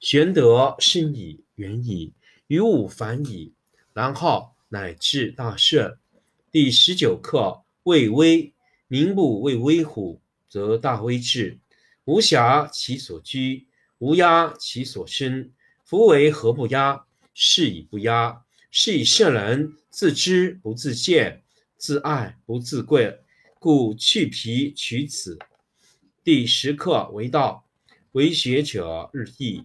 玄德深矣，远矣，于物反矣，然后乃至大顺。第十九课未微。民不畏威虎，则大威至；无暇其所居，无压其所生。夫为何不压？是以不压。是以圣人自知不自见，自爱不自贵，故去皮取此。第十课为道，为学者日益，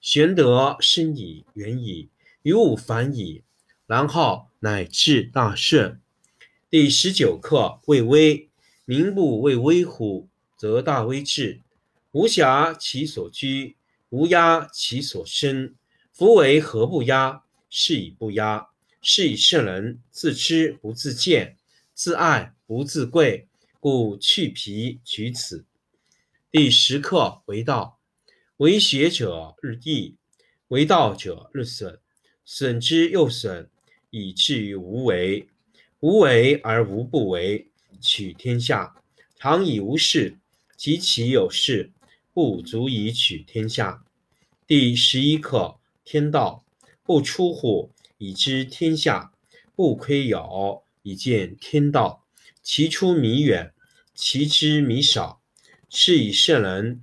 玄德深矣，远矣，于物反矣，然后乃至大顺。第十九课为威。民不畏威乎？则大威至，无暇其所居，无压其所生。夫为何不压？是以不压。是以圣人自知不自见，自爱不自贵，故去皮取此。第十课为道，为学者日益，为道者日损，损之又损，以至于无为。无为而无不为，取天下常以无事。及其有事，不足以取天下。第十一课天道，不出户，以知天下；不窥有，以见天道。其出弥远，其知弥少。是以圣人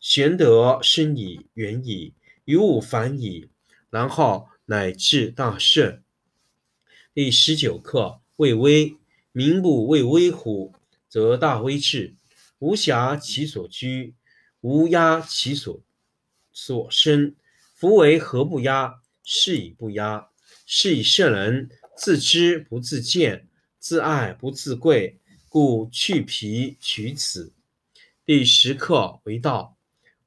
玄德深矣，远矣，于物反矣，然后乃至大顺。第十九课为微。民不为微乎，则大威至。无暇其所居，无压其所所生。夫为何不压？是以不压。是以圣人自知不自见，自爱不自贵，故去皮取此。第十课为道，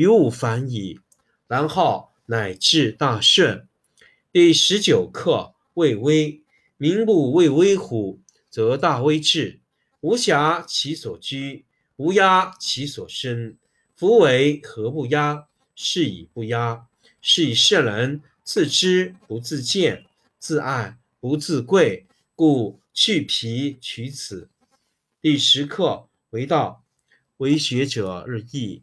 于物反矣，然后乃至大顺。第十九课。畏危，民不畏威乎，则大威至。无暇其所居，无压其所生。夫为何不压？是以不压。是以圣人自知不自见，自爱不自贵，故去皮取此。第十课为道，为学者日益，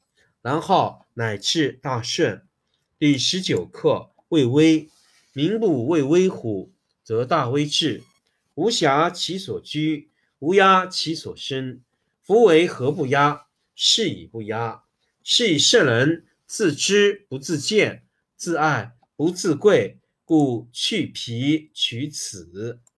然后乃至大顺。第十九课：畏威。民不畏威乎，则大威至。无暇其所居，无压其所生。夫为何不压？是以不压。是以圣人自知不自见，自爱不自贵，故去皮取此。